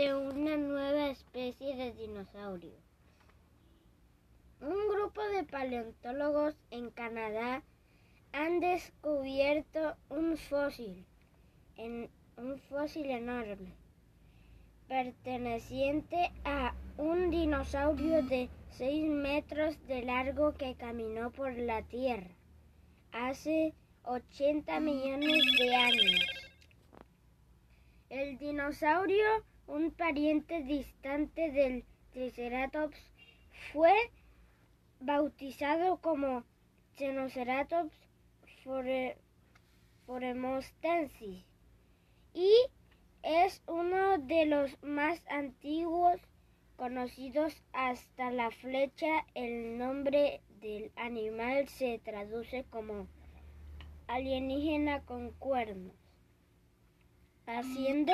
de una nueva especie de dinosaurio. Un grupo de paleontólogos en Canadá han descubierto un fósil, un fósil enorme, perteneciente a un dinosaurio de 6 metros de largo que caminó por la Tierra hace 80 millones de años. El dinosaurio, un pariente distante del Triceratops, fue bautizado como Cenoceratops foremostensis y es uno de los más antiguos conocidos hasta la flecha. El nombre del animal se traduce como alienígena con cuernos, haciendo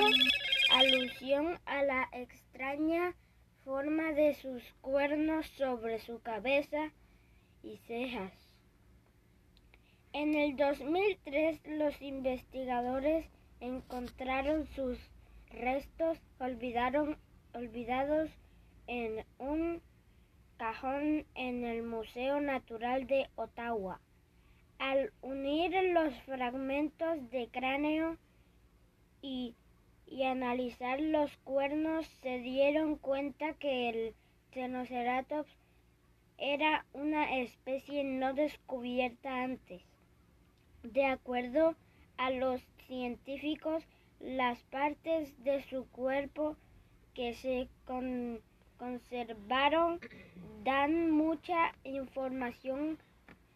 alusión a la extraña forma de sus cuernos sobre su cabeza y cejas. En el 2003 los investigadores encontraron sus restos olvidados en un cajón en el Museo Natural de Ottawa. Al unir los fragmentos de cráneo y, y, analizar los cuernos, se dieron cuenta que el Cenoceratops era una especie no descubierta antes. De acuerdo a los científicos, las partes de su cuerpo que se conservaron dan mucha información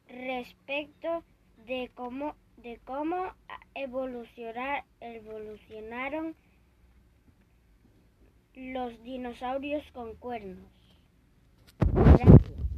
respecto de cómo, de cómo evolucionar, evolucionaron los dinosaurios con cuernos. Gracias.